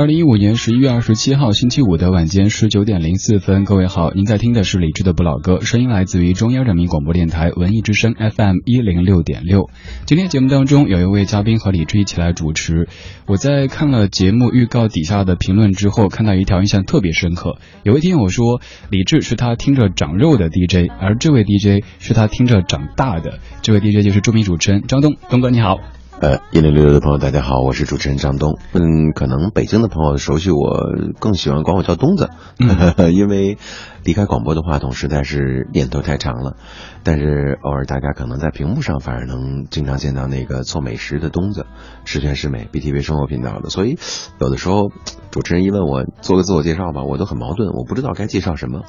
二零一五年十一月二十七号星期五的晚间十九点零四分，各位好，您在听的是李志的不老歌，声音来自于中央人民广播电台文艺之声 FM 一零六点六。今天节目当中有一位嘉宾和李志一起来主持。我在看了节目预告底下的评论之后，看到一条印象特别深刻。有位听友说，李志是他听着长肉的 DJ，而这位 DJ 是他听着长大的。这位 DJ 就是著名主持人张东，东哥你好。呃，一零六六的朋友，大家好，我是主持人张东。嗯，可能北京的朋友熟悉我，更喜欢管我叫东子，因为离开广播的话筒实在是年头太长了。但是偶尔大家可能在屏幕上反而能经常见到那个做美食的东子，十全十美 BTV 生活频道的。所以有的时候主持人一问我做个自我介绍吧，我都很矛盾，我不知道该介绍什么。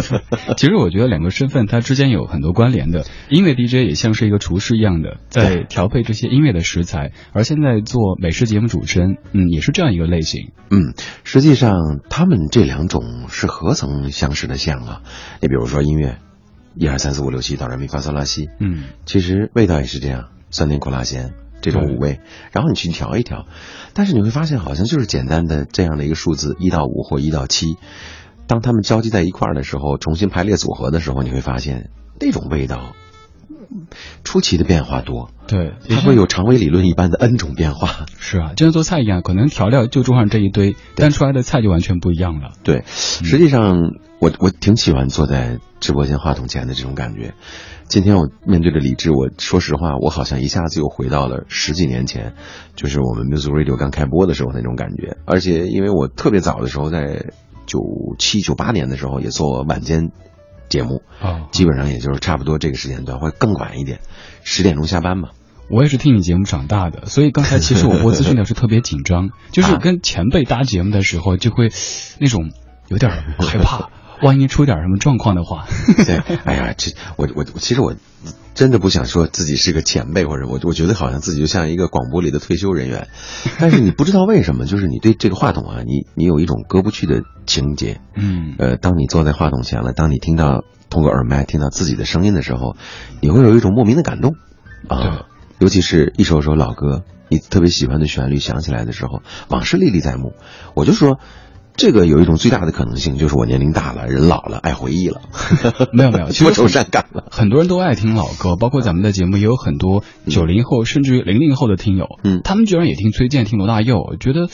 其实我觉得两个身份它之间有很多关联的。音乐 DJ 也像是一个厨师一样的，在调配这些音乐的食材，而现在做美食节目主持人，嗯，也是这样一个类型。嗯，实际上他们这两种是何曾相识的像啊？你比如说音乐。一二三四五六七，哆来咪发嗦拉西。嗯，其实味道也是这样，酸甜苦辣咸这种五味，然后你去调一调，但是你会发现好像就是简单的这样的一个数字一到五或一到七，当他们交集在一块儿的时候，重新排列组合的时候，你会发现那种味道。出奇的变化多，对，它会有肠胃理论一般的 N 种变化。是啊，就像做菜一样，可能调料就桌上这一堆，但出来的菜就完全不一样了。对，实际上我我挺喜欢坐在直播间话筒前的这种感觉。今天我面对着李志，我说实话，我好像一下子又回到了十几年前，就是我们 Music Radio 刚开播的时候那种感觉。而且因为我特别早的时候，在九七九八年的时候也做晚间。节目啊，基本上也就是差不多这个时间段，会更晚一点，十点钟下班嘛。我也是听你节目长大的，所以刚才其实我播资讯的时候特别紧张，就是跟前辈搭节目的时候就会那种有点害怕。万一出点什么状况的话，对，哎呀，这我我其实我真的不想说自己是个前辈或者我我觉得好像自己就像一个广播里的退休人员，但是你不知道为什么，就是你对这个话筒啊，你你有一种割不去的情节，嗯，呃，当你坐在话筒前了，当你听到通过耳麦听到自己的声音的时候，你会有一种莫名的感动，啊，尤其是一首首老歌，你特别喜欢的旋律响起来的时候，往事历历在目，我就说。这个有一种最大的可能性，就是我年龄大了，人老了，爱回忆了。没 有没有，多愁 善感了。很多人都爱听老歌，包括咱们的节目也有很多九零后甚至于零零后的听友，嗯，他们居然也听崔健、听罗大佑，我觉得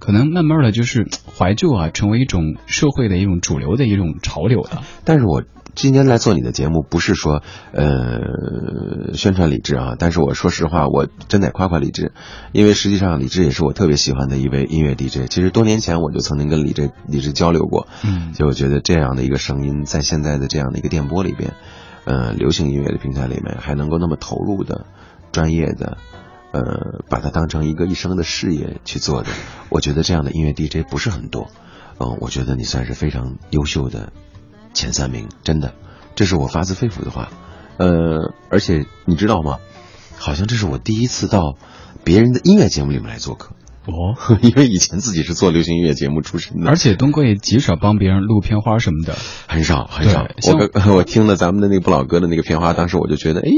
可能慢慢的就是怀旧啊，成为一种社会的一种主流的一种潮流了。但是我。今天来做你的节目，不是说呃宣传李志啊，但是我说实话，我真得夸夸李志，因为实际上李志也是我特别喜欢的一位音乐 DJ。其实多年前我就曾经跟李志李志交流过，嗯，就我觉得这样的一个声音，在现在的这样的一个电波里边，呃，流行音乐的平台里面，还能够那么投入的、专业的，呃，把它当成一个一生的事业去做的，我觉得这样的音乐 DJ 不是很多，嗯，我觉得你算是非常优秀的。前三名，真的，这是我发自肺腑的话，呃，而且你知道吗？好像这是我第一次到别人的音乐节目里面来做客。哦，因为以前自己是做流行音乐节目出身的，而且东哥也极少帮别人录片花什么的，很少很少。我 我听了咱们的那个不老哥的那个片花，当时我就觉得，哎，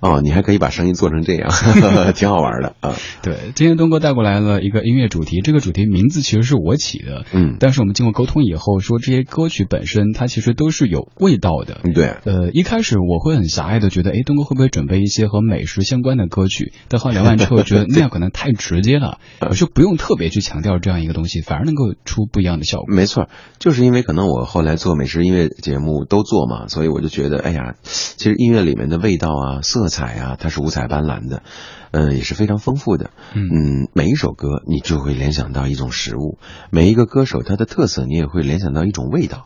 哦，你还可以把声音做成这样，挺好玩的啊。对，今天东哥带过来了一个音乐主题，这个主题名字其实是我起的，嗯，但是我们经过沟通以后，说这些歌曲本身它其实都是有味道的。对，呃，一开始我会很狭隘的觉得，哎，东哥会不会准备一些和美食相关的歌曲？但后来聊完之后，觉得那样可能太直接了，我就不用特别去。强调这样一个东西，反而能够出不一样的效果。没错，就是因为可能我后来做美食音乐节目都做嘛，所以我就觉得，哎呀，其实音乐里面的味道啊、色彩啊，它是五彩斑斓的，嗯，也是非常丰富的。嗯，每一首歌你就会联想到一种食物，每一个歌手他的特色你也会联想到一种味道。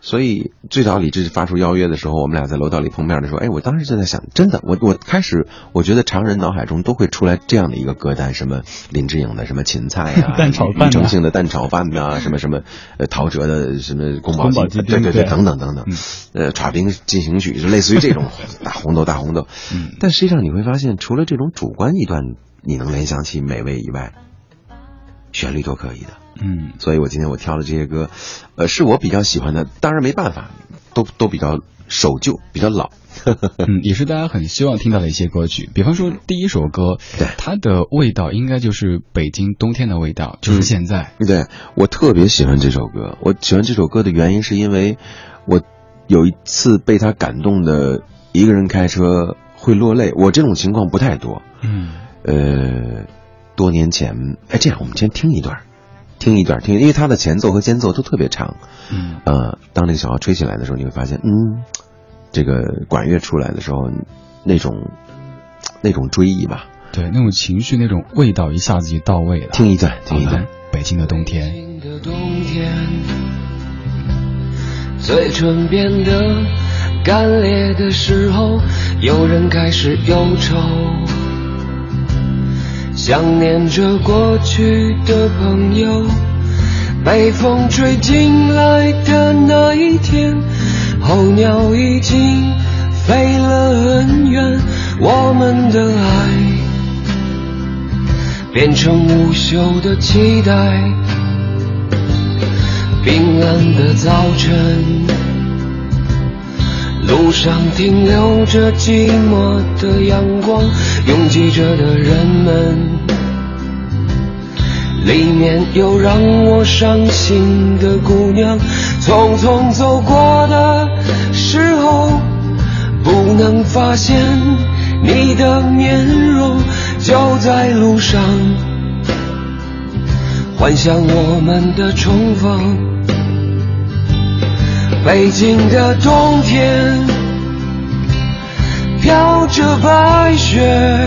所以最早李志发出邀约的时候，我们俩在楼道里碰面的时候，哎，我当时就在想，真的，我我开始我觉得常人脑海中都会出来这样的一个歌单，什么林志颖的什么芹菜呀、蛋炒饭澄庆的蛋炒饭呐、什么什么呃陶喆的什么宫保鸡丁对对对等等等等，呃，耍兵进行曲就类似于这种大红豆大红豆，嗯但实际上你会发现，除了这种主观臆断你能联想起美味以外，旋律都可以的。嗯，所以我今天我挑的这些歌，呃，是我比较喜欢的，当然没办法，都都比较守旧，比较老。嗯，也是大家很希望听到的一些歌曲。比方说第一首歌，对它的味道应该就是北京冬天的味道，就是现在。对我特别喜欢这首歌，我喜欢这首歌的原因是因为我有一次被他感动的，一个人开车会落泪。我这种情况不太多，嗯呃，多年前，哎，这样我们先听一段，听一段，听，因为它的前奏和间奏都特别长。嗯呃，当那个小号吹起来的时候，你会发现，嗯，这个管乐出来的时候，那种那种追忆吧。对，那种情绪、那种味道一下子就到位了。听一段，听一段。，北京的冬天。北京的冬天，嘴唇变得干裂的时候，有人开始忧愁，想念着过去的朋友。被风吹进来的那一天，候鸟已经飞了很远，我们的爱变成无休的期待。冰冷的早晨，路上停留着寂寞的阳光，拥挤着的人们，里面有让我伤心的姑娘，匆匆走过的时候，不能发现你的面容，就在路上。幻想我们的重逢。北京的冬天，飘着白雪，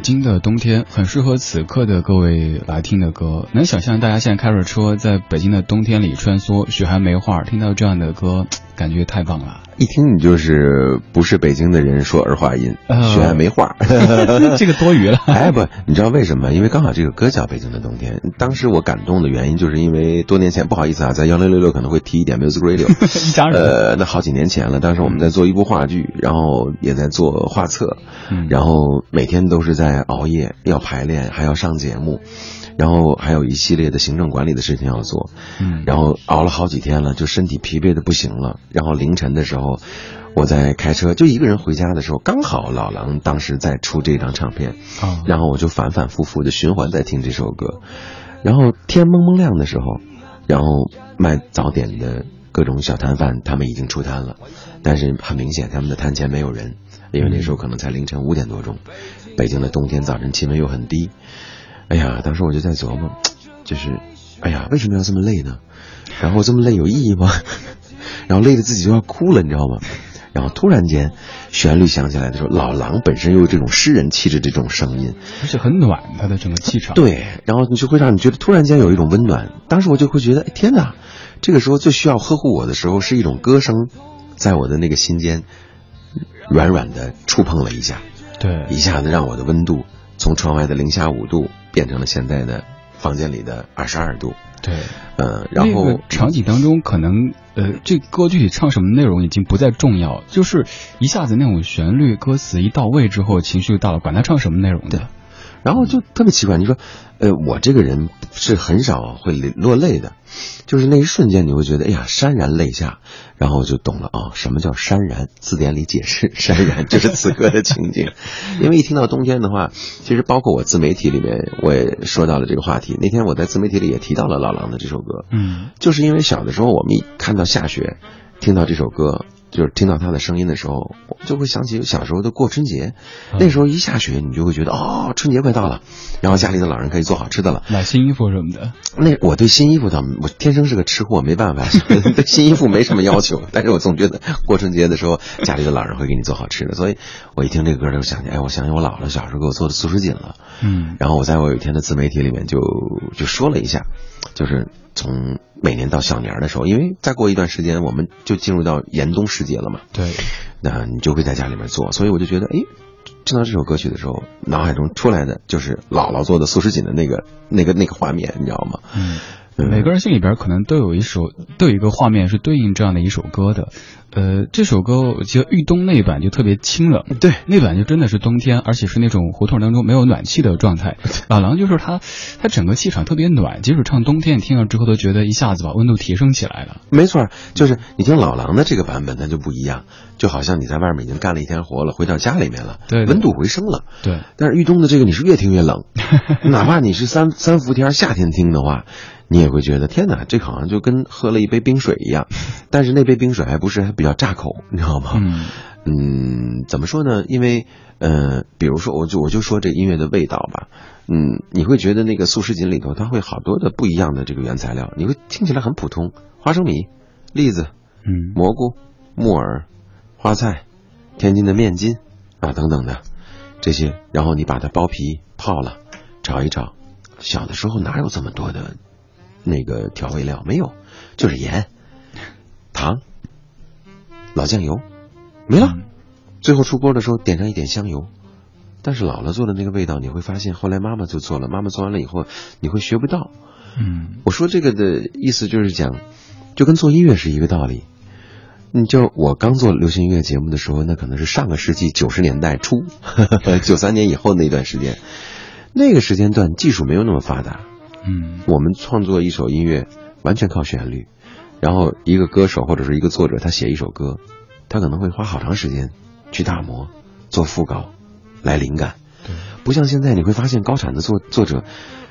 北京的冬天很适合此刻的各位来听的歌。能想象大家现在开着车在北京的冬天里穿梭，雪还没化，听到这样的歌，感觉太棒了。一听你就是不是北京的人说儿化音，呃学还没话。这个多余了。哎不，你知道为什么？因为刚好这个歌叫《北京的冬天》。当时我感动的原因，就是因为多年前不好意思啊，在幺零六六可能会提一点 Music Radio，一家人。呃，那好几年前了。当时我们在做一部话剧，然后也在做画册，嗯然后每天都是在熬夜，要排练，还要上节目，然后还有一系列的行政管理的事情要做。嗯然后熬了好几天了，就身体疲惫的不行了。然后凌晨的时候，我在开车，就一个人回家的时候，刚好老狼当时在出这张唱片，啊然后我就反反复复的循环在听这首歌。然后天蒙蒙亮的时候，然后卖早点的各种小摊贩他们已经出摊了，但是很明显他们的摊前没有人，因为那时候可能才凌晨五点多钟，北京的冬天早晨气温又很低。哎呀，当时我就在琢磨，就是，哎呀，为什么要这么累呢？然后这么累有意义吗？然后累得自己都要哭了，你知道吗？然后突然间，旋律响起来的时候，老狼本身又有这种诗人气质，这种声音，而且很暖，他的整个气场。，对，然后你就会让你觉得突然间有一种温暖。当时我就会觉得，哎天哪，这个时候最需要呵护我的时候，是一种歌声，在我的那个心间软软的触碰了一下，对一下子让我的温度从窗外的零下五度变成了现在的房间里的二十二度。对。呃，然后、那个场景当中，可能呃，这歌具体唱什么内容已经不再重要，就是一下子那种旋律、歌词一到位之后，情绪就到了，管他唱什么内容的。然后就特别奇怪，你说，呃，我这个人是很少会落泪的，就是那一瞬间你会觉得，哎呀，潸然泪下，然后我就懂了啊，什么叫潸然？字典里解释，潸然就是此刻的情景。因为一听到冬天的话，其实包括我自媒体里面我也说到了这个话题。那天我在自媒体里也提到了老狼的这首歌，嗯，就是因为小的时候我们一看到下雪，听到这首歌。就是听到他的声音的时候，就会想起小时候的过春节。那时候一下雪，你就会觉得哦，春节快到了，然后家里的老人可以做好吃的了，买新衣服什么的。那我对新衣服倒，我天生是个吃货，没办法，对新衣服没什么要求。但是我总觉得过春节的时候，家里的老人会给你做好吃的，所以我一听这个歌就想起，哎，我想起我姥姥小时候给我做的素食锦了。嗯，然后我在我有一天的自媒体里面就就说了一下，就是从每年到小年的时候，因为再过一段时间我们就进入到严冬时节了嘛。对，那你就会在家里面做，所以我就觉得，哎，听到这首歌曲的时候，脑海中出来的就是姥姥做的素食锦的那个、那个、那个画面，你知道吗？嗯。每个人心里边可能都有一首，都有一个画面是对应这样的一首歌的。呃，这首歌我记得豫东那一版就特别清冷，对，那版就真的是冬天，而且是那种胡同当中没有暖气的状态。老 狼就是他，他整个气场特别暖，即使唱冬天，听了之后都觉得一下子把温度提升起来了。没错，就是你听老狼的这个版本，它就不一样，就好像你在外面已经干了一天活了，回到家里面了，对，温度回升了，对。但是豫东的这个你是越听越冷，哪怕你是三三伏天夏天听的话。你也会觉得天哪，这好像就跟喝了一杯冰水一样，但是那杯冰水还不是还比较炸口，你知道吗？嗯，嗯，怎么说呢？因为呃，比如说我就我就说这音乐的味道吧，嗯，你会觉得那个素食锦里头它会好多的不一样的这个原材料，你会听起来很普通，花生米、栗子、嗯、蘑菇、木耳、花菜、天津的面筋啊等等的这些，然后你把它剥皮泡了，炒一炒。小的时候哪有这么多的？那个调味料没有，就是盐、糖、老酱油，没了。最后出锅的时候点上一点香油。但是姥姥做的那个味道，你会发现后来妈妈就做了。妈妈做完了以后，你会学不到。嗯，我说这个的意思就是讲，就跟做音乐是一个道理。你就我刚做流行音乐节目的时候，那可能是上个世纪九十年代初，九三年以后那段时间，那个时间段技术没有那么发达。嗯，我们创作一首音乐完全靠旋律，然后一个歌手或者是一个作者，他写一首歌，他可能会花好长时间去打磨、做副稿、来灵感。对，不像现在，你会发现高产的作作者，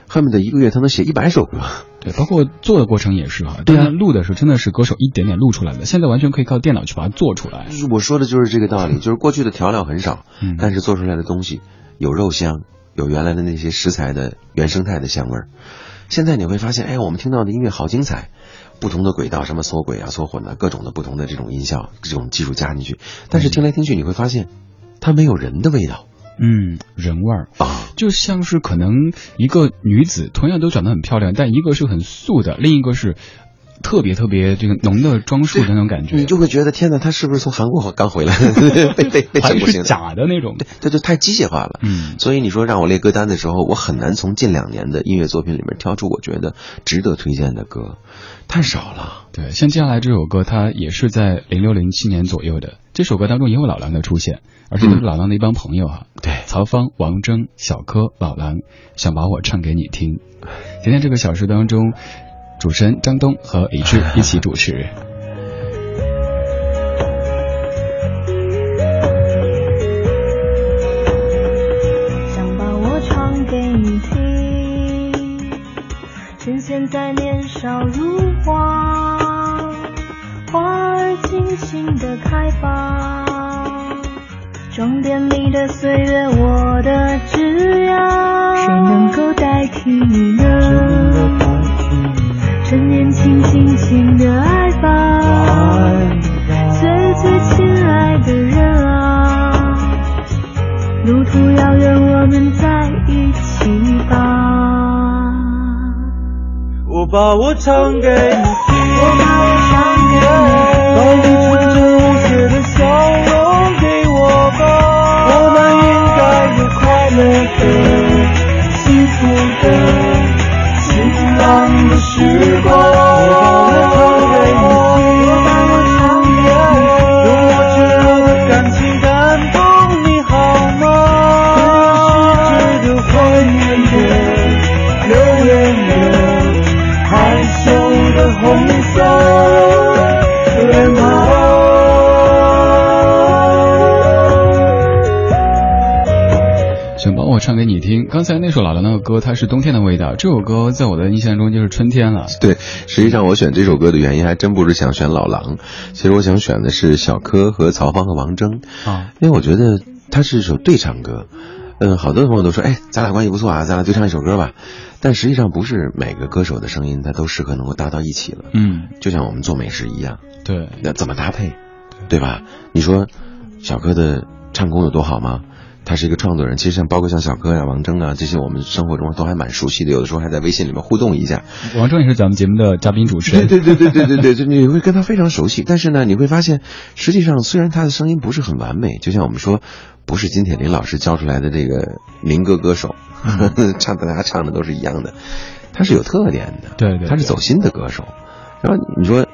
恨不得一个月他能写一百首歌。对，包括做的过程也是哈。对啊，录的时候真的是歌手一点点录出来的，现在完全可以靠电脑去把它做出来。就是我说的就是这个道理，就是过去的调料很少，嗯，但是做出来的东西有肉香。有原来的那些食材的原生态的香味儿，现在你会发现，哎，我们听到的音乐好精彩，不同的轨道，什么缩轨啊、缩混啊，各种的不同的这种音效、这种技术加进去，但是听来听去，你会发现，它没有人的味道，嗯，人味儿啊，就像是可能一个女子同样都长得很漂亮，但一个是很素的，另一个是。特别特别这个浓的装束的那种感觉，你就会觉得天哪，他是不是从韩国刚回来？被被被整不行，假的那种，对，他就太机械化了。嗯，所以你说让我列歌单的时候，我很难从近两年的音乐作品里面挑出我觉得值得推荐的歌，太少了。对，像接下来这首歌，它也是在零六零七年左右的。这首歌当中也有老狼的出现，而且都是老狼的一帮朋友哈。对，曹芳、王铮、小柯、老狼，想把我唱给你听。今天这个小时当中。主持人张东和李志一起主持。想把我唱给你听，趁现在年少如花，花儿尽情的开放，装点你的岁月，我的枝桠，谁能够代替你呢？轻，轻轻的爱吧，最最亲爱的人啊，路途遥远，我们在一起吧。我把我唱给你听，我把我唱给你，让你纯真无邪的笑容给我吧。我们应该有快乐的，幸福的。晴朗的时光，唱给你听。刚才那首老狼的歌，它是冬天的味道，这首歌在我的印象中就是春天了。对，实际上我选这首歌的原因还真不是想选老狼，其实我想选的是小柯和曹芳和王铮啊，因为我觉得它是一首对唱歌。嗯，好多朋友都说，哎，咱俩关系不错啊，咱俩对唱一首歌吧。但实际上不是每个歌手的声音，他都适合能够搭到一起了。嗯，就像我们做美食一样，对，那怎么搭配，对吧？你说小柯的唱功有多好吗？他是一个创作人，其实像包括像小柯呀、王铮啊这些，我们生活中都还蛮熟悉的，有的时候还在微信里面互动一下。王铮也是咱们节目的嘉宾主持人，对对对对对对对，就你会跟他非常熟悉。但是呢，你会发现，实际上虽然他的声音不是很完美，就像我们说。不是金铁霖老师教出来的这个民歌歌手，唱大家唱的都是一样的，他是有特点的，对对，他是走心的歌手。然后你说，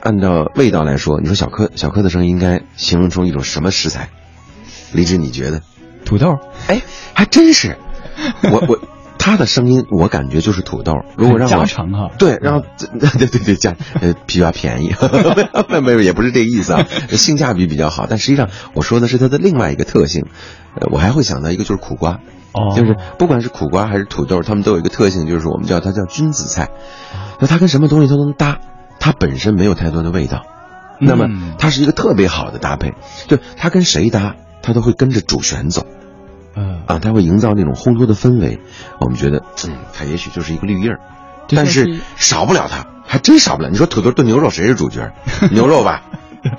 按照味道来说，你说小柯小柯的声音应该形容出一种什么食材？李志，你觉得？土豆？哎，还真是，我我。他的声音我感觉就是土豆，如果让我加长哈，对，然后 对对对加呃比较便宜，没有没有也不是这个意思啊，性价比比较好，但实际上我说的是它的另外一个特性，呃我还会想到一个就是苦瓜，哦，就是不管是苦瓜还是土豆，它们都有一个特性，就是我们叫它叫君子菜，那它跟什么东西都能搭，它本身没有太多的味道，那么它是一个特别好的搭配，就它跟谁搭，它都会跟着主旋走。嗯啊，它会营造那种烘托的氛围，我们觉得，嗯，它也许就是一个绿叶儿，但是少不了它，还真少不了。你说土豆炖牛肉谁是主角？牛肉吧，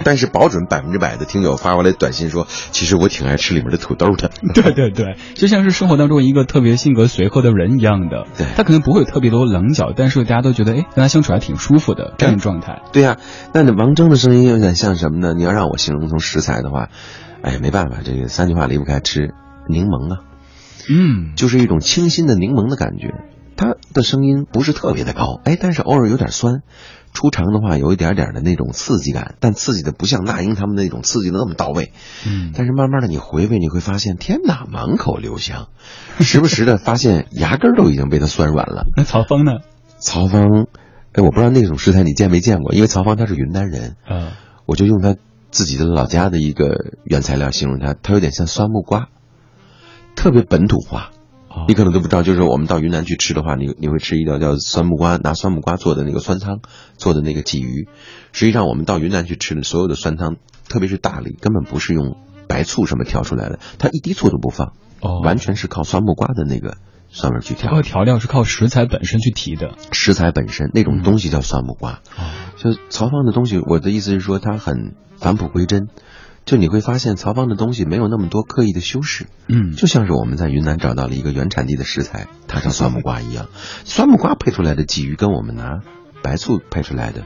但是保准百分之百的听友发过来短信说，其实我挺爱吃里面的土豆的。对对对，就像是生活当中一个特别性格随和的人一样的，对，他可能不会有特别多棱角，但是大家都觉得，哎，跟他相处还挺舒服的这样的状态。对呀，那那王铮的声音有点像什么呢？你要让我形容从食材的话，哎，没办法，这个三句话离不开吃柠檬啊。嗯，就是一种清新的柠檬的感觉，它的声音不是特别的高，哎，但是偶尔有点酸，出场的话有一点点的那种刺激感，但刺激的不像那英他们那种刺激的那么到位。嗯，但是慢慢的你回味，你会发现，天哪，满口留香，时不时的发现牙根都已经被它酸软了。那曹芳呢？曹芳，哎，我不知道那种食材你见没见过，因为曹芳他是云南人，嗯，我就用他自己的老家的一个原材料形容它，它有点像酸木瓜。特别本土化，你可能都不知道，就是我们到云南去吃的话，你你会吃一道叫酸木瓜，拿酸木瓜做的那个酸汤，做的那个鲫鱼。实际上，我们到云南去吃的所有的酸汤，特别是大理，根本不是用白醋什么调出来的，它一滴醋都不放，哦，完全是靠酸木瓜的那个酸味去调。靠调料是靠食材本身去提的，食材本身那种东西叫酸木瓜。哦，就曹芳的东西，我的意思是说，它很返璞归真。就你会发现曹芳的东西没有那么多刻意的修饰，嗯，就像是我们在云南找到了一个原产地的食材，它叫酸木瓜一样，酸木瓜配出来的鲫鱼跟我们拿白醋配出来的。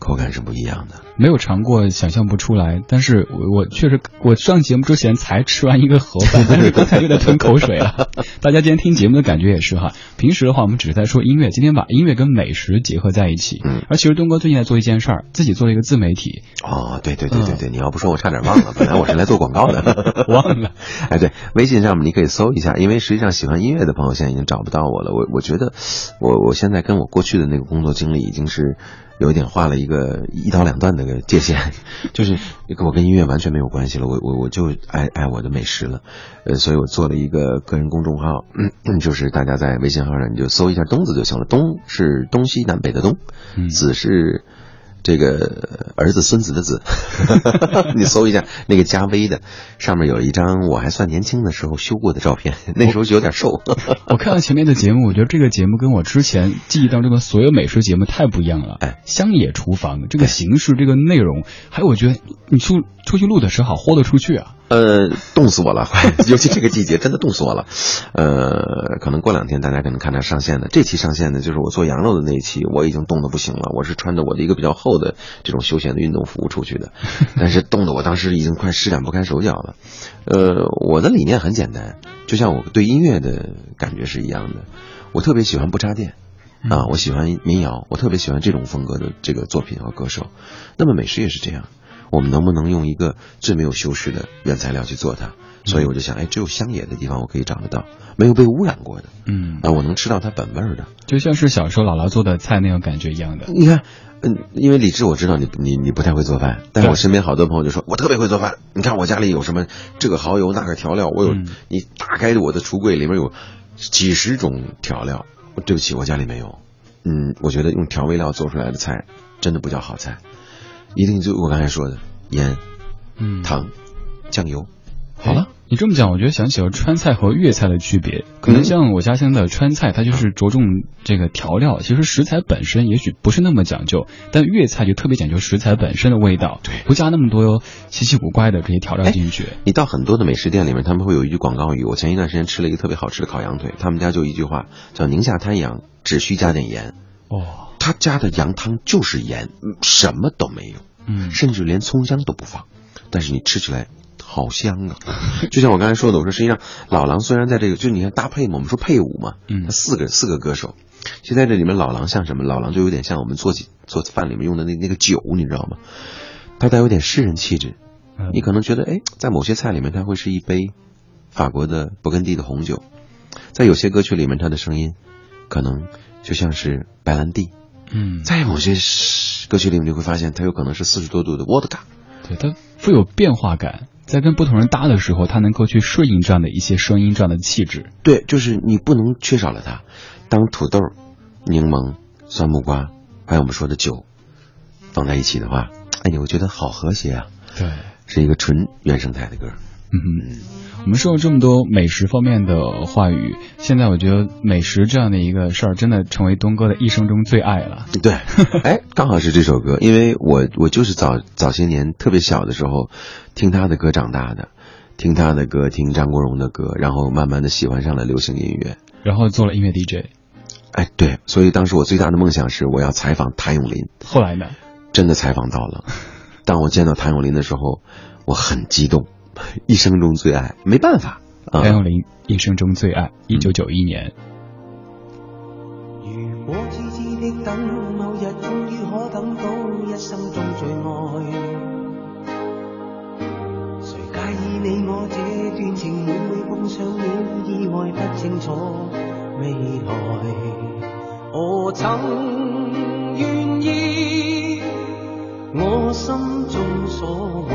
口感是不一样的，没有尝过，想象不出来。但是我我确实，我上节目之前才吃完一个盒饭，但是刚才又在吞口水了。大家今天听节目的感觉也是哈。平时的话，我们只是在说音乐，今天把音乐跟美食结合在一起。嗯，而其实东哥最近在做一件事儿，自己做了一个自媒体。哦，对对对对对，你要不说我差点忘了，本来我是来做广告的，忘了。哎，对，微信上面你可以搜一下，因为实际上喜欢音乐的朋友现在已经找不到我了。我我觉得，我我现在跟我过去的那个工作经历已经是。有一点画了一个一刀两断的个界限，就是我跟音乐完全没有关系了，我我我就爱爱我的美食了，呃，所以我做了一个个人公众号，就是大家在微信号上你就搜一下“东”子就行了，“东”是东西南北的“东”，“子”是。这个儿子孙子的子，你搜一下那个加微的，上面有一张我还算年轻的时候修过的照片，那时候就有点瘦。我看了前面的节目，我觉得这个节目跟我之前记忆当中的所有美食节目太不一样了。哎，乡野厨房这个形式、这个内容，还有我觉得你出出去录的时候好豁得出去啊。呃，冻死我了，尤其这个季节真的冻死我了。呃，可能过两天大家可能看它上线的，这期上线的就是我做羊肉的那一期，我已经冻得不行了。我是穿着我的一个比较厚的这种休闲的运动服出去的，但是冻得我当时已经快施展不开手脚了。呃，我的理念很简单，就像我对音乐的感觉是一样的，我特别喜欢不插电啊，我喜欢民谣，我特别喜欢这种风格的这个作品和歌手。那么美食也是这样。我们能不能用一个最没有修饰的原材料去做它？所以我就想，哎，只有乡野的地方我可以找得到，没有被污染过的，嗯，啊，我能吃到它本味儿的，就像是小时候姥姥做的菜那种感觉一样的。你看，嗯，因为李志我知道你你你不太会做饭，但是我身边好多朋友就说我特别会做饭。你看我家里有什么这个蚝油那个调料，我有、嗯你打开我的橱柜里面有几十种调料。对不起，我家里没有。嗯，我觉得用调味料做出来的菜真的不叫好菜，一定就我刚才说的盐、嗯，糖、酱油。好了，你这么讲，我觉得想起了川菜和粤菜的区别。可能像我家乡的川菜，它就是着重这个调料，其实食材本身也许不是那么讲究，但粤菜就特别讲究食材本身的味道，对不加那么多稀奇古怪的这些调料进去。你到很多的美食店里面，他们会有一句广告语。我前一段时间吃了一个特别好吃的烤羊腿，他们家就一句话叫“宁夏滩羊只需加点盐”。哦，他家的羊汤就是盐，嗯什么都没有，嗯，甚至连葱姜都不放，但是你吃起来好香啊！就像我刚才说的，我说实际上老狼虽然在这个，就你看搭配嘛，我们说配舞嘛，嗯他四个四个歌手，其实在这里面老狼像什么？老狼就有点像我们做起做饭里面用的那那个酒，你知道吗？它带有点诗人气质，嗯你可能觉得，哎，在某些菜里面它会是一杯法国的勃艮第的红酒，在有些歌曲里面，它的声音可能就像是白兰地，嗯，在某些歌曲里面，你会发现它有可能是四十多度的沃德卡。对它富有变化感，在跟不同人搭的时候，它能够去顺应这样的一些声音，这样的气质。对，就是你不能缺少了它。当土豆、柠檬、酸木瓜，还有我们说的酒放在一起的话，哎，我觉得好和谐啊，对，是一个纯原生态的歌。嗯哼，我们说了这么多美食方面的话语，现在我觉得美食这样的一个事儿，真的成为东哥的一生中最爱了。对，哎，刚好是这首歌，因为我我就是早早些年特别小的时候听他的歌长大的，听他的歌，听张国荣的歌，然后慢慢的喜欢上了流行音乐。然后做了音乐 DJ，哎，对，所以当时我最大的梦想是我要采访谭咏麟，后来呢？真的采访到了。当我见到谭咏麟的时候，我很激动，一生中最爱，没办法啊。谭咏麟一生中最爱，一九九一年。如果痴痴的等，某日終於可等到一生中最愛。誰介意你我這段情每每碰上了意外，不清楚未來。我曾願意，我心中所愛。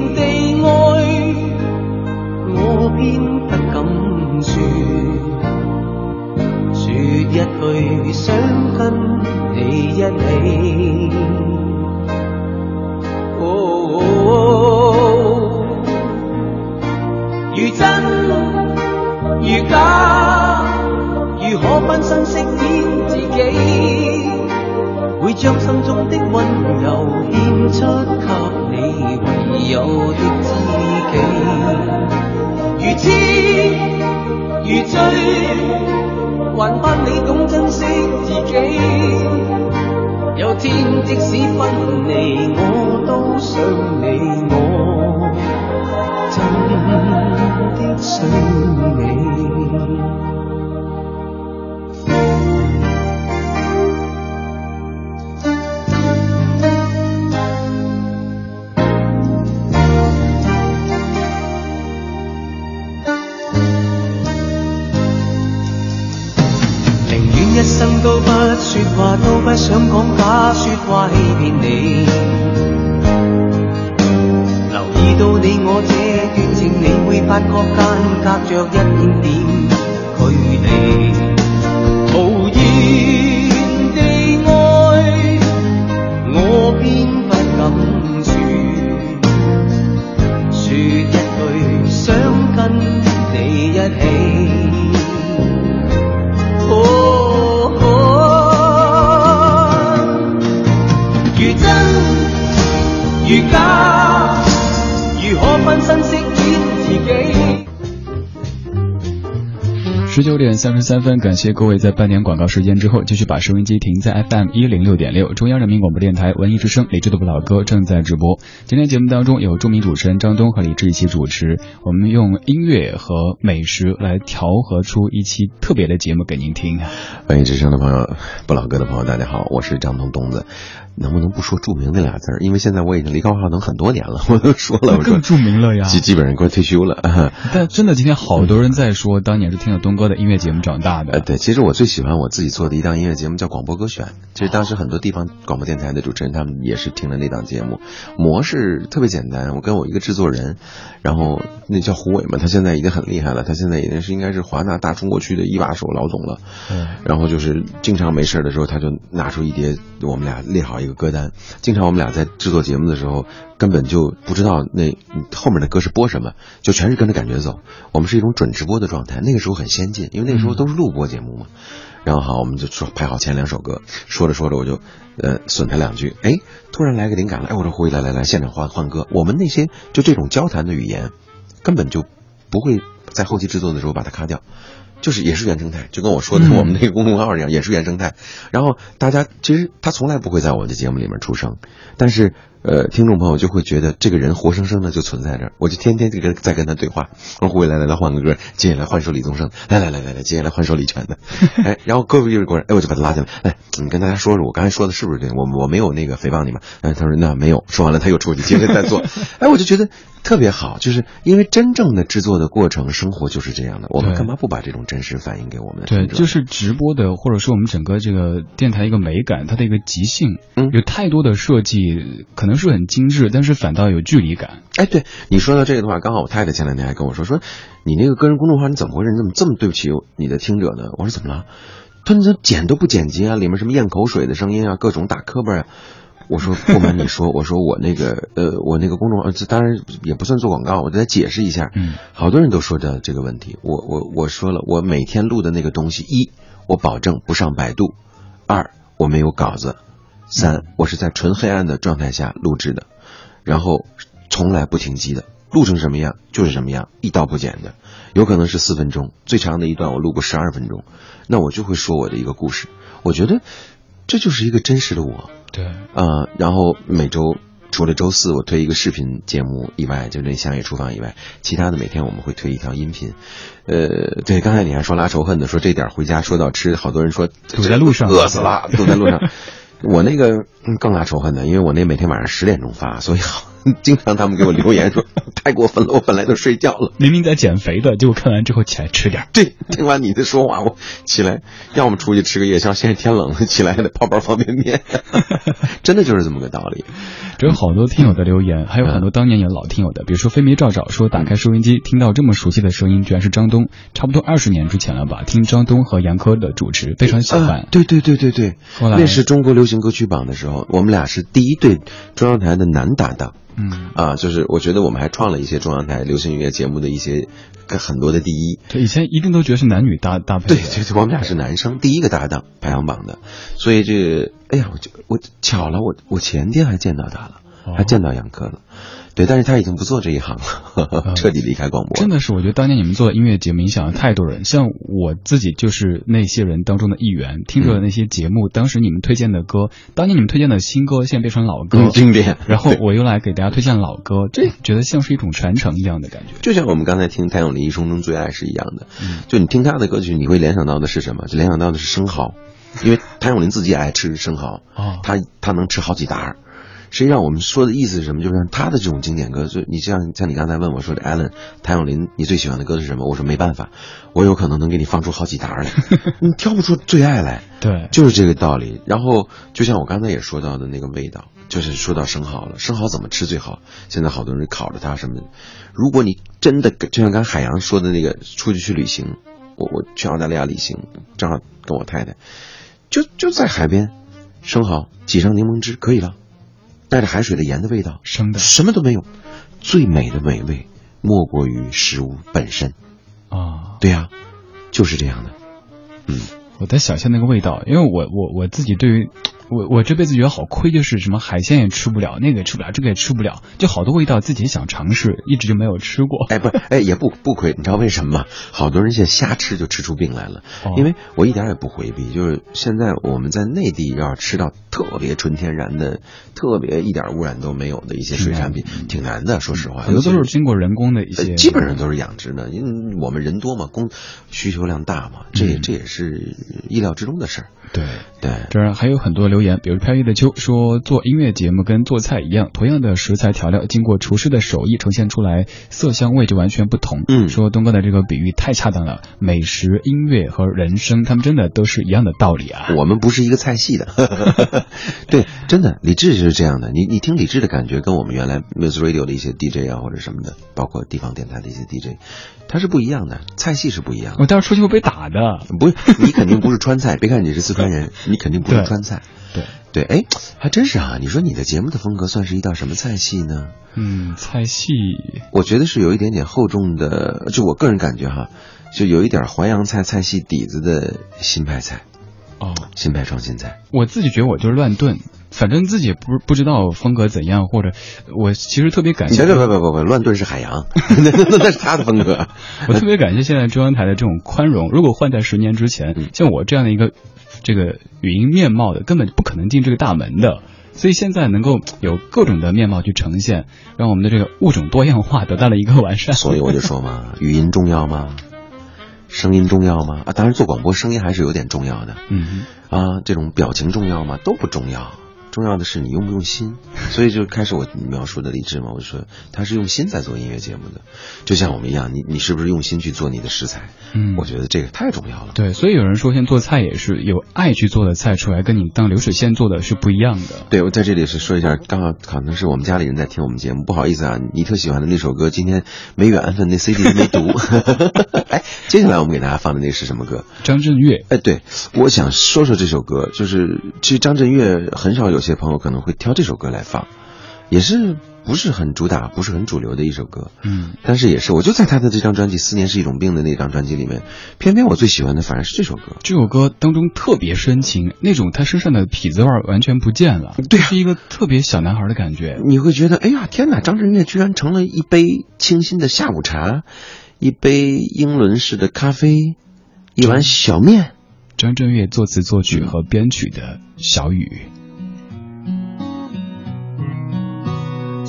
九点三十三分，感谢各位在半点广告时间之后，继续把收音机停在 FM 一零六点六，中央人民广播电台文艺之声，李志的不老歌正在直播。今天节目当中有著名主持人张东和李志一起主持，我们用音乐和美食来调和出一期特别的节目给您听。文艺之声的朋友，不老歌的朋友，大家好，我是张东东子。能不能不说著名那俩字儿？因为现在我已经离高考能很多年了，我都说了，我说更著名了呀，基基本上快退休了。但真的今天好多人在说，当年是听了东哥的音乐节目长大的。呃，对，其实我最喜欢我自己做的一档音乐节目叫《广播歌选》，其实当时很多地方广播电台的主持人他们也是听了那档节目，模式特别简单。我跟我一个制作人，然后那叫胡伟嘛，他现在已经很厉害了，他现在已经是应该是华纳大中国区的一把手老总了。嗯，然后就是经常没事的时候，他就拿出一叠我们俩列好一个歌单。经常我们俩在制作节目的时候，根本就不知道那后面的歌是播什么，就全是跟着感觉走。我们是一种准直播的状态，那个时候很先进，因为那个时候都是录播节目嘛。然后好，我们就说排好前两首歌，说着说着我就呃损他两句，哎，突然来个灵感了，哎，我说回来来来，现场换换歌。我们那些就这种交谈的语言，根本就不会在后期制作的时候把它咔掉。就是也是原生态，就跟我说的我们那个公众号一样，也是原生态。然后大家其实他从来不会在我的节目里面出声，但是呃，听众朋友就会觉得这个人活生生的就存在这儿。我就天天就跟在跟他对话。我说回来来来换个歌，接下来换首李宗盛，来来来来来，接下来换首李泉的。哎，然后过一会儿，哎，我就把他拉进来，哎，你跟大家说说，我刚才说的是不是对？我我没有那个诽谤你们？哎，他说那没有。说完了他又出去接着再做。哎，我就觉得特别好，就是因为真正的制作的过程，生活就是这样的。我们干嘛不把这种真实反映给我们？对，就是直播的，或者说我们整个这个电台一个美感，它的一个即兴，嗯，有太多的设计，可能是很精致，但是反倒有距离感。哎，对你说到这个的话，刚好我太太前两天还跟我说，说你那个个人公众号你怎么回事？你怎么这么对不起你的听者呢？我说怎么了？他说你剪都不剪辑啊，里面什么咽口水的声音啊，各种打磕巴啊。我说不瞒你说，我说我那个呃，我那个公众号，这当然也不算做广告，我再解释一下。嗯，好多人都说的这个问题，我我我说了，我每天录的那个东西，一我保证不上百度，二我没有稿子，三我是在纯黑暗的状态下录制的，然后从来不停机的，录成什么样就是什么样，一刀不剪的，有可能是四分钟，最长的一段我录过十二分钟，那我就会说我的一个故事，我觉得这就是一个真实的我。对，啊、然后每周除了周四我推一个视频节目以外，就那乡野厨房以外，其他的每天我们会推一条音频。呃，对，刚才你还说拉仇恨的，说这点回家说到吃，好多人说堵在路上饿死了，堵在路上。我那个嗯更拉仇恨的，因为我那每天晚上十点钟发，所以好 经常他们给我留言说太过分了，我本来都睡觉了。明明在减肥的，结果看完之后起来吃点。对，听完你的说话，我起来要么出去吃个夜宵，现在天冷了，起来还得泡包方便面，真的就是这么个道理。这有好多听友的留言，还有很多当年也老听友的，比如说飞迷照照说，打开收音机听到这么熟悉的声音，居然是张东，差不多二十年之前了吧？听张东和杨科的主持，非常喜啊欢。对对对对对，那是中国流行歌曲榜的时候，我们俩是第一对中央台的男搭档。嗯，啊，就是我觉得我们还创了一些中央台流行音乐节目的一些跟很多的第一。对，以前一定都觉得是男女搭搭配。对对对，我们俩是男生第一个搭档排行榜的，所以这个，哎呀，我就我巧了，我我前天还见到他了，哦还见到杨科了，对，但是他已经不做这一行了，彻底离开广播了。真的是，我觉得当年你们做的音乐节目影响了太多人，像我自己就是那些人当中的一员，听着那些节目，当时你们推荐的歌，当年你们推荐的新歌，现在变成老歌，嗯经典然后我又来给大家推荐老歌，这觉得像是一种传承一样的感觉。就像我们刚才听谭咏麟一生中最爱是一样的，嗯就你听他的歌曲，你会联想到的是什么？就联想到的是生蚝，因为谭咏麟自己也爱吃生蚝，哦他他能吃好几打儿。实际上我们说的意思是什么？就是他的这种经典歌，就你像像你刚才问我说的 Allen 谭咏麟，你最喜欢的歌是什么？我说没办法，我有可能能给你放出好几沓来，你挑不出最爱来。对，就是这个道理。然后就像我刚才也说到的那个味道，就是说到生蚝了，生蚝怎么吃最好？现在好多人烤着它什么的。如果你真的就像刚才海洋说的那个，出去去旅行，我我去澳大利亚旅行，正好跟我太太，就就在海边，生蚝挤上柠檬汁可以了，带着海水的盐的味道，生的什么都没有，最美的美味莫过于食物本身。啊。对呀、就是这样的。嗯。我在想象那个味道，因为我我我自己对于我我这辈子觉得好亏，就是什么海鲜也吃不了，那个也吃不了，这个也吃不了，就好多味道自己想尝试，一直就没有吃过。哎，不，哎，也不不亏，你知道为什么吗？好多人现在瞎吃就吃出病来了，哦因为我一点也不回避，就是现在我们在内地要吃到特别纯天然的、特别一点污染都没有的一些水产品，挺难的。说实话，很多都是经过人工的一些，呃基本上都是养殖的，因为我们人多嘛，供需求量大嘛，这这也是意料之中的事儿。对。对，这儿还有很多留言，比如飘逸的秋说，做音乐节目跟做菜一样，同样的食材调料，经过厨师的手艺呈现出来，色香味就完全不同。嗯说东哥的这个比喻太恰当了，美食、音乐和人生，他们真的都是一样的道理啊。我们不是一个菜系的，对，真的，李志就是这样的。你你听李志的感觉，跟我们原来 Music Radio 的一些 DJ 啊或者什么的，包括地方电台的一些 DJ，它是不一样的，菜系是不一样的。我待会儿出去会被打的。不是，你肯定不是川菜。别看你是四川人，你肯定不是川菜。对，对，哎，还真是啊。你说你的节目的风格算是一道什么菜系呢？嗯，菜系我觉得是有一点点厚重的，就我个人感觉哈，就有一点淮扬菜菜系底子的新派菜，哦，新派创新菜。我自己觉得我就是乱炖，反正自己不不知道风格怎样，或者我其实特别感谢你别别别别别，乱炖是海洋，那 那那那是他的风格。我特别感谢现在中央台的这种宽容。如果换在十年之前，嗯像我这样的一个这个语音面貌的，根本不可能进这个大门的。所以现在能够有各种的面貌去呈现，让我们的这个物种多样化得到了一个完善。所以我就说嘛，语音重要吗？声音重要吗？啊，当然做广播声音还是有点重要的。嗯，啊，这种表情重要吗？都不重要，重要的是你用不用心。所以就开始我描述的励志嘛，我就说他是用心在做音乐节目的，就像我们一样，你你是不是用心去做你的食材？嗯我觉得这个太重要了。对，所以有人说，现在做菜也是有爱去做的菜出来，跟你当流水线做的是不一样的。对，我在这里是说一下，刚好可能是我们家里人在听我们节目，不好意思啊，你特喜欢的那首歌，今天没缘分，那 CD 没读。哎，接下来我们给大家放的那是什么歌？张震岳，哎，对，我想说说这首歌，就是其实张震岳很少有些朋友可能会挑这首歌来放，也是不是很主打、不是很主流的一首歌。嗯，但是也是，我就在他的这张专辑《思念是一种病》的那张专辑里面，偏偏我最喜欢的反而是这首歌。这首歌当中特别深情，那种他身上的痞子味儿完全不见了，对啊是一个特别小男孩的感觉。你会觉得，哎呀，天哪！张震岳居然成了一杯清新的下午茶，一杯英伦式的咖啡，一碗小面。张震岳作词作曲和编曲的《小雨》。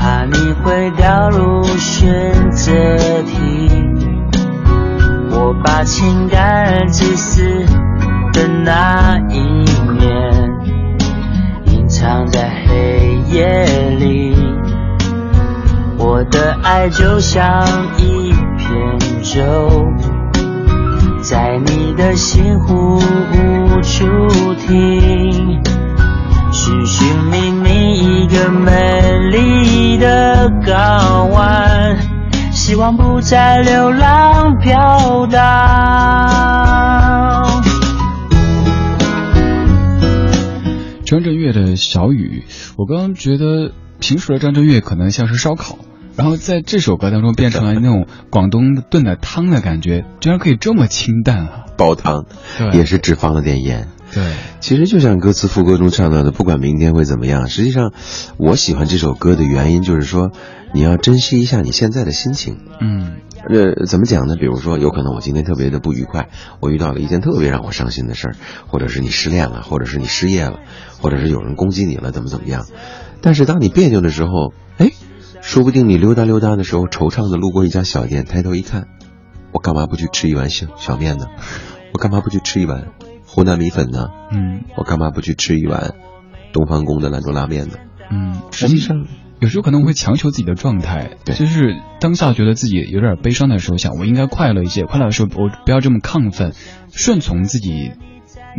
怕你会掉入选择题，我把情感自私的那一面隐藏在黑夜里。我的爱就像一片舟，在你的心湖无处停。寻寻觅觅个美丽的港湾，希望不再流浪飘荡。张震岳的小雨，我刚刚觉得平时的张震岳可能像是烧烤，然后在这首歌当中变成了那种广东炖的汤的感觉，居然可以这么清淡啊！煲汤也是只放了点盐。对，其实就像歌词副歌中唱到的，不管明天会怎么样，实际上，我喜欢这首歌的原因就是说，你要珍惜一下你现在的心情。嗯呃，怎么讲呢？比如说，有可能我今天特别的不愉快，我遇到了一件特别让我伤心的事儿，或者是你失恋了，或者是你失业了，或者是有人攻击你了，怎么怎么样。但是当你别扭的时候，哎，说不定你溜达溜达的时候，惆怅的路过一家小店，抬头一看，我干嘛不去吃一碗小小面呢？我干嘛不去吃一碗湖南米粉呢？嗯我干嘛不去吃一碗东方宫的兰州拉面呢？嗯，实际上，有时候可能会强求自己的状态，对就是当下觉得自己有点悲伤的时候，想我应该快乐一些，快乐的时候我不要这么亢奋，顺从自己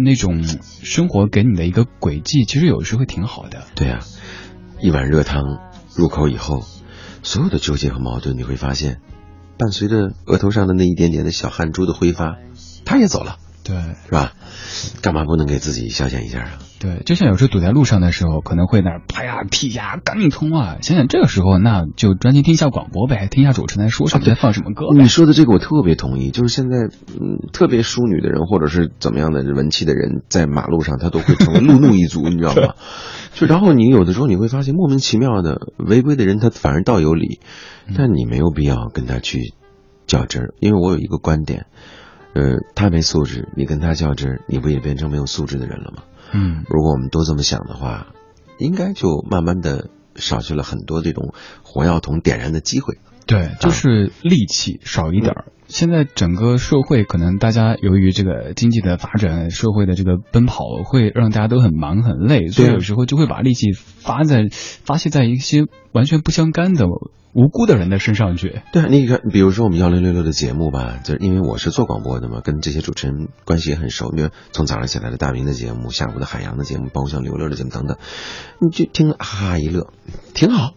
那种生活给你的一个轨迹，其实有时候会挺好的。对啊、一碗热汤入口以后，所有的纠结和矛盾，你会发现，伴随着额头上的那一点点的小汗珠的挥发，它也走了，对是吧？干嘛不能给自己消遣一下啊？对，就像有时候堵在路上的时候，可能会那儿啪呀踢呀，赶紧通啊！想想这个时候，那就专心听一下广播呗，听一下主持人在说什么，在放什么歌你。说的这个我特别同意，就是现在，嗯，特别淑女的人或者是怎么样的文气的人，在马路上他都会成为路怒一族，你知道吗？就然后你有的时候你会发现莫名其妙的违规的人，他反而倒有理，但你没有必要跟他去较真儿，因为我有一个观点，呃，他没素质，你跟他较真，你不也变成没有素质的人了吗？嗯，如果我们都这么想的话，应该就慢慢的少去了很多这种火药桶点燃的机会。对，就是戾气少一点儿。现在整个社会可能大家由于这个经济的发展，社会的这个奔跑，会让大家都很忙很累，所以有时候就会把力气发在发泄在一些完全不相干的无辜的人的身上去。对啊，你看，比如说我们幺零六六的节目吧，就是因为我是做广播的嘛，跟这些主持人关系也很熟。因为，从早上起来的大明的节目，下午的海洋的节目，包括像刘乐的节目等等，你就听了哈哈一乐，挺好。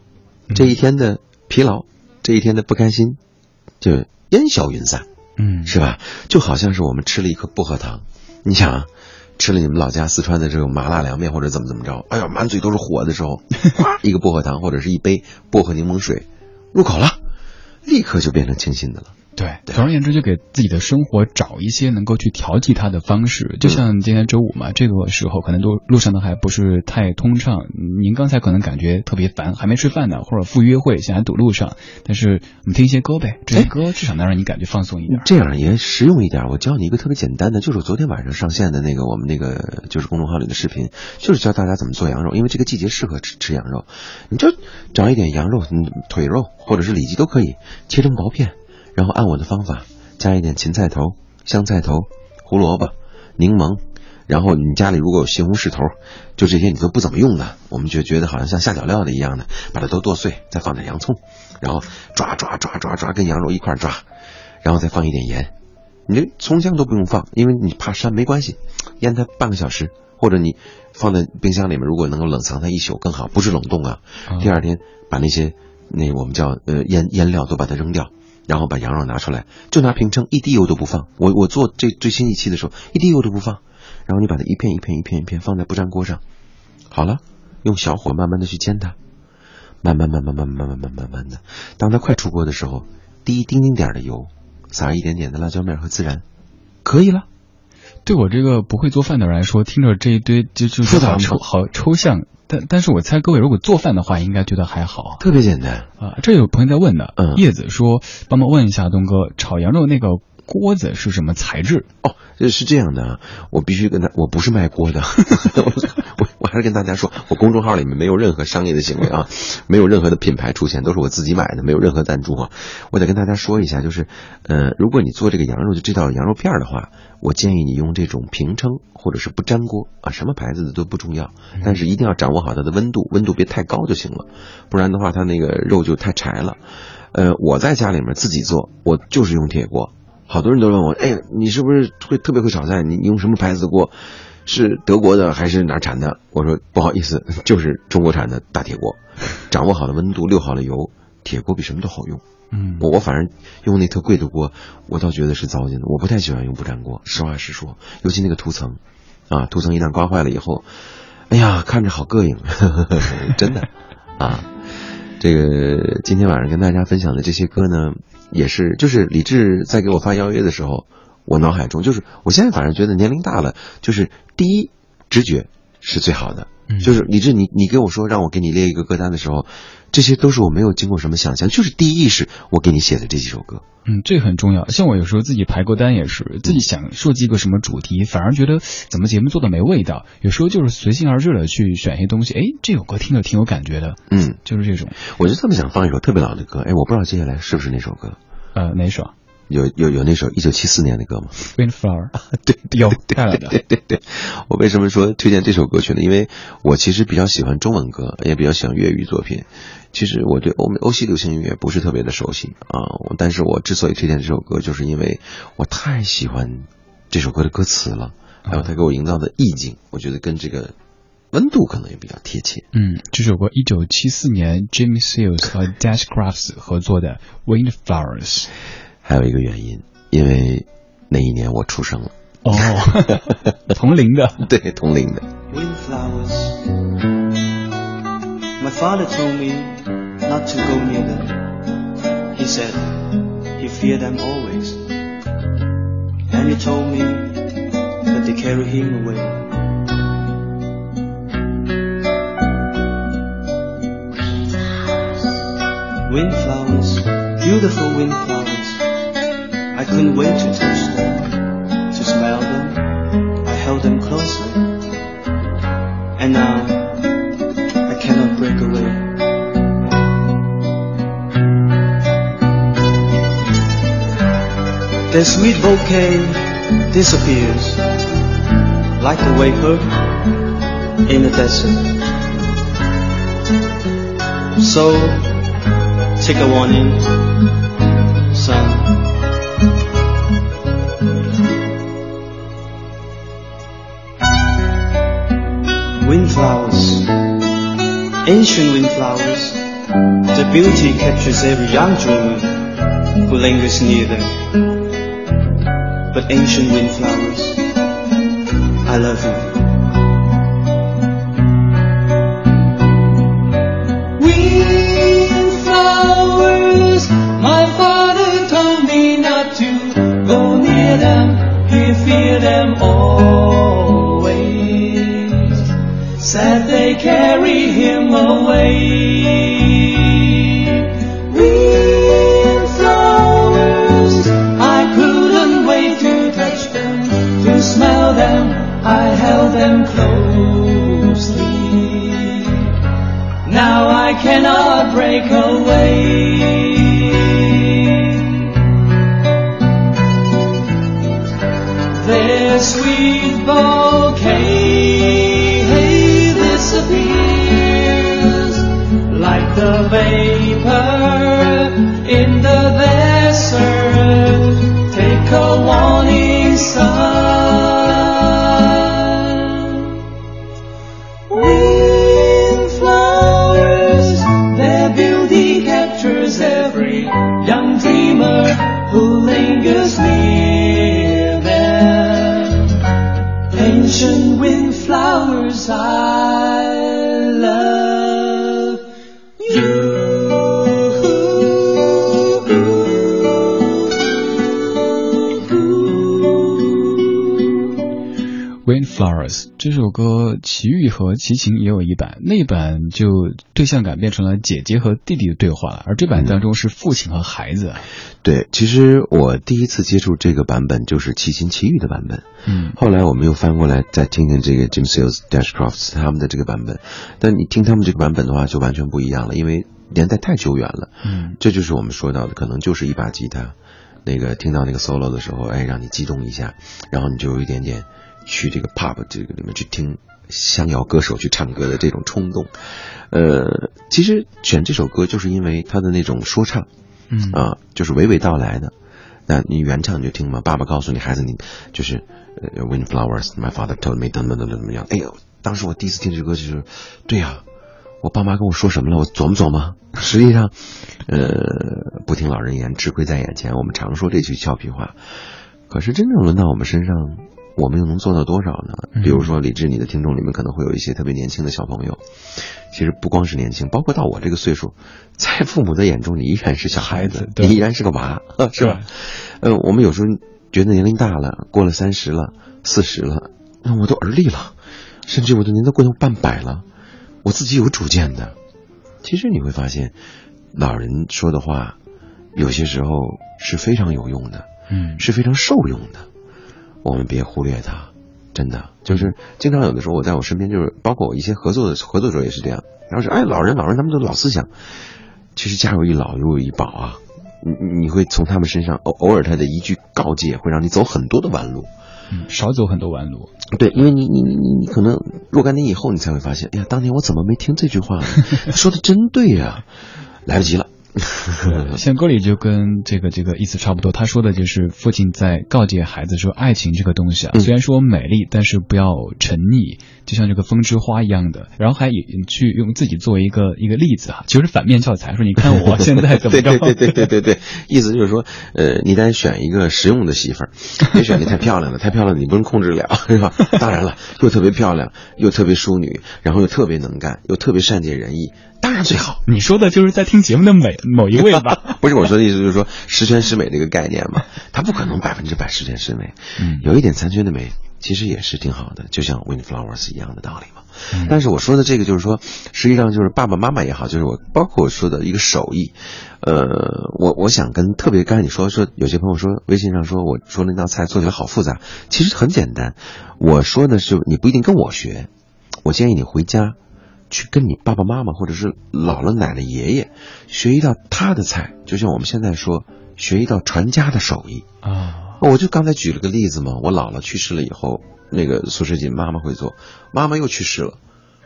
这一天的疲劳，这一天的不开心，就烟消云散，嗯，是吧？就好像是我们吃了一颗薄荷糖，你想啊，吃了你们老家四川的这种麻辣凉面或者怎么怎么着，哎呀，满嘴都是火的时候，哗，一个薄荷糖或者是一杯薄荷柠檬水入口了，立刻就变成清新的了。对，总而言之，就给自己的生活找一些能够去调剂它的方式。就像今天周五嘛，这个时候可能路路上都还不是太通畅。您刚才可能感觉特别烦，还没吃饭呢，或者赴约会，现在堵路上。但是我们听一些歌呗，这些歌至少能让你感觉放松一点。这样也实用一点。我教你一个特别简单的，就是昨天晚上上线的那个我们那个就是公众号里的视频，就是教大家怎么做羊肉。因为这个季节适合吃吃羊肉，你就找一点羊肉，嗯，腿肉或者是里脊都可以，切成薄片，然后按我的方法加一点芹菜头、香菜头、胡萝卜、柠檬。然后你家里如果有西红柿头，就这些你都不怎么用的，我们就觉得好像像下脚料的一样的，把它都剁碎，再放点洋葱，然后抓抓抓抓抓，跟羊肉一块抓，然后再放一点盐。你这葱姜都不用放，因为你怕膻没关系，腌它半个小时，或者你放在冰箱里面，如果能够冷藏它一宿更好，不是冷冻啊。啊第二天把那些那我们叫呃腌腌料都把它扔掉，然后把羊肉拿出来，就拿平称，一滴油都不放。我我做这最新一期的时候，一滴油都不放，然后你把它一片一片一片一片放在不粘锅上，好了，用小火慢慢的去煎它，慢慢慢慢慢慢慢慢慢慢的，当它快出锅的时候，滴一丁丁点的油，撒一点点的辣椒面和孜然，可以了。对我这个不会做饭的人来说，听着这一堆就就复杂吗好抽好抽象。但但是我猜各位如果做饭的话，应该觉得还好特别简单，啊。这有朋友在问呢，嗯叶子说帮忙问一下东哥，炒羊肉那个锅子是什么材质？哦，这是这样的啊，我必须跟他，我不是卖锅的，我我我还是跟大家说，我公众号里面没有任何商业的行为啊，没有任何的品牌出现，都是我自己买的，没有任何赞助啊。我得跟大家说一下，就是，呃，如果你做这个羊肉就这道羊肉片儿的话，我建议你用这种平称或者是不粘锅啊，什么牌子的都不重要，但是一定要掌握好它的温度，温度别太高就行了，不然的话它那个肉就太柴了。呃，我在家里面自己做，我就是用铁锅。好多人都问我，哎，你是不是会特别会炒菜？你你用什么牌子的锅？是德国的还是哪儿产的？我说不好意思，就是中国产的大铁锅。掌握好了温度，溜好了油，铁锅比什么都好用。嗯，我我反正用那特贵的锅，我倒觉得是糟践的。我不太喜欢用不粘锅，实话实说，尤其那个涂层，啊，涂层一旦刮坏了以后，哎呀，看着好膈应，真的，啊，这个今天晚上跟大家分享的这些歌呢，也是就是李志在给我发邀约的时候，我脑海中就是我现在反正觉得年龄大了，就是第一直觉是最好的，嗯就是李志你你跟我说让我给你列一个歌单的时候，这些都是我没有经过什么想象，就是第一意识我给你写的这几首歌。嗯，这很重要。像我有时候自己排歌单也是，自己想设计一个什么主题，反而觉得怎么节目做的没味道。有时候就是随心而至的去选一些东西，哎，这首歌听着挺有感觉的，嗯，就是这种。我就特别想放一首特别老的歌，哎，我不知道接下来是不是那首歌，呃，哪首有有有那首一九七四年的歌吗？？Windflower，对，有对带来的对对对，我为什么说推荐这首歌曲呢？因为我其实比较喜欢中文歌，也比较喜欢粤语作品。其实我对欧美欧系流行音乐不是特别的熟悉啊，我但是我之所以推荐这首歌，就是因为我太喜欢这首歌的歌词了，还有它给我营造的意境，我觉得跟这个温度可能也比较贴切。嗯，这首歌一九七四年 Jimmy Seals 和 Dash Crafts 合作的 Windflowers。还有一个原因，因为那一年我出生了，哦，同龄的。对，同龄的。I couldn't wait to touch them, to smell them. I held them closely. And now I cannot break away. Their sweet bouquet disappears like the vapor in the desert. So take a warning, ancient windflowers, the beauty captures every young dreamer who lingers near them. But ancient windflowers, I love you. 和齐秦也有一版，那版就对象感变成了姐姐和弟弟的对话，而这版当中是父亲和孩子。对，其实我第一次接触这个版本就是齐秦齐豫的版本，嗯后来我们又翻过来再听听这个 Jim Seals、Dash Crofts 他们的这个版本，但你听他们这个版本的话就完全不一样了，因为年代太久远了。嗯这就是我们说到的，可能就是一把吉他，那个听到那个 solo 的时候，哎，让你激动一下，然后你就有一点点去这个 pub 这个里面去听乡谣歌手去唱歌的这种冲动。呃，其实选这首歌就是因为他的那种说唱。嗯啊，就是娓娓道来的。那你原唱你就听嘛，爸爸告诉你孩子你就是呃 Windflowers，my father told me 等等等等怎么样。哎呦，当时我第一次听这歌就是，对呀、我爸妈跟我说什么了，我琢磨琢磨。实际上，呃，不听老人言，吃亏在眼前。我们常说这句俏皮话，可是真正轮到我们身上，我们又能做到多少呢？嗯比如说，李志，你的听众里面可能会有一些特别年轻的小朋友，其实不光是年轻，包括到我这个岁数，在父母的眼中，你依然是小孩子孩子，你依然是个娃，是吧？呃，我们有时候觉得年龄大了，过了三十了、四十了，那我都而立了，甚至我都年都过到半百了，我自己有主见的。其实你会发现，老人说的话，有些时候是非常有用的，嗯，是非常受用的。我们别忽略它，真的就是经常有的时候我在我身边，就是包括我一些合作的合作者也是这样。然后说哎，老人老人他们都老思想，其实家有一老如有一宝啊。你你会从他们身上偶偶尔他的一句告诫，会让你走很多的弯路。嗯少走很多弯路。对，因为你你你你你可能若干年以后，你才会发现，哎呀，当年我怎么没听这句话呢？说的真对呀、来不及了。像歌里就跟这个这个意思差不多，他说的就是父亲在告诫孩子说，爱情这个东西啊，嗯。虽然说美丽，但是不要沉溺，就像这个风之花一样的。然后还也去用自己作为一个一个例子啊，其实反面教材，说你看我 现在怎么着？对对对对对对对，意思就是说，呃，你得选一个实用的媳妇儿，别选的太漂亮了，太漂亮你不能控制了，是吧？当然了，又特别漂亮，又特别淑女，然后又特别能干，又特别善解人意，当然最好。你说的就是在听节目的每某一位吧？不是我说的意思，就是说十全十美这个概念嘛，它不可能百分之百十全十美，嗯有一点残缺的美，其实也是挺好的，就像 Windflowers 一样的道理嘛。嗯但是我说的这个就是说，实际上就是爸爸妈妈也好，就是我包括我说的一个手艺，呃，我我想跟特别刚才你说说，有些朋友说微信上说我说那道菜做起来好复杂，其实很简单。我说的是你不一定跟我学，我建议你回家去跟你爸爸妈妈或者是姥姥奶奶爷爷学一道他的菜，就像我们现在说学一道传家的手艺。啊，我就刚才举了个例子嘛，我姥姥去世了以后，那个素食锦妈妈会做，妈妈又去世了，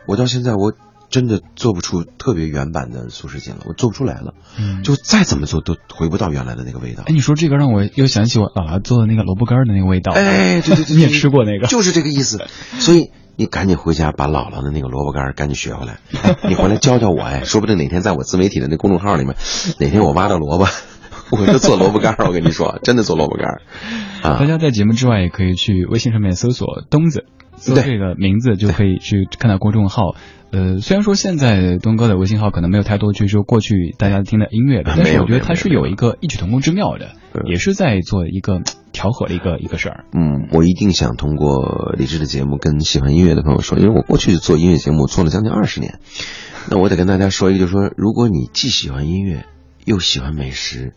我到现在我真的做不出特别原版的素食锦了，我做不出来了，嗯就再怎么做都回不到原来的那个味道哎，。你说这个让我又想起我姥姥做的那个萝卜干儿的那个味道。哎，对对对，你也吃过那个？就是这个意思。所以你赶紧回家把姥姥的那个萝卜干儿赶紧学回来，哎你回来教教我，哎，说不定哪天在我自媒体的那公众号里面，哪天我挖到萝卜，我就做萝卜干儿。我跟你说，真的做萝卜干儿 啊大。家在节目之外也可以去微信上面搜索“东子”，搜对这个名字就可以去看到公众号。呃，虽然说现在东哥的微信号可能没有太多去说过去大家听的音乐的，但是我觉得他是有有一个异曲同工之妙的，嗯也是在做一个调和的一个一个事儿。嗯，我一定想通过李志的节目跟喜欢音乐的朋友说，因为我过去做音乐节目做了将近二十年，那我得跟大家说一个，就是说，如果你既喜欢音乐又喜欢美食，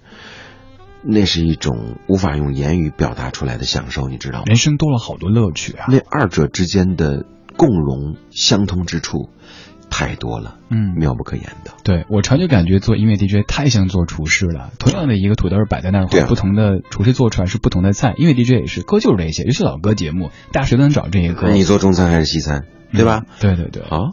那是一种无法用言语表达出来的享受，你知道吗？人生多了好多乐趣啊！那二者之间的共融相通之处太多了，嗯，妙不可言的。对我常就感觉做音乐 DJ 太像做厨师了。同样的一个土豆儿摆在那儿不同的厨师做出来是不同的菜。音乐 DJ 也是，歌就是这些，尤其老歌节目，大家谁都能找这些歌。你做中餐还是西餐，对吧？嗯对对对。好，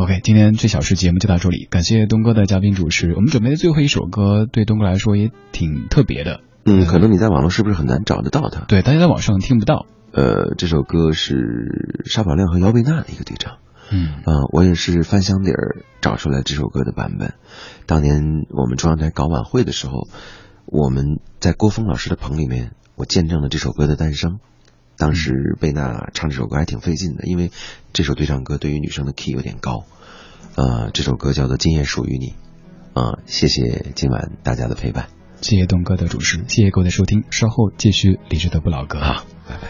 OK，今天最小时节目就到这里，感谢东哥的嘉宾主持。我们准备的最后一首歌对东哥来说也挺特别的，嗯，可能你在网络是不是很难找得到它？对，大家在网上听不到。呃，这首歌是沙宝亮和姚贝娜的一个对唱。嗯啊、我也是翻箱底儿找出来这首歌的版本。当年我们中央台搞晚会的时候，我们在郭峰老师的棚里面，我见证了这首歌的诞生。当时贝娜唱这首歌还挺费劲的，因为这首对唱歌对于女生的 key 有点高。呃，这首歌叫做《今夜属于你》。啊、谢谢今晚大家的陪伴。谢谢东哥的主持，谢谢各位的收听，稍后继续理智的不老歌。啊，拜拜。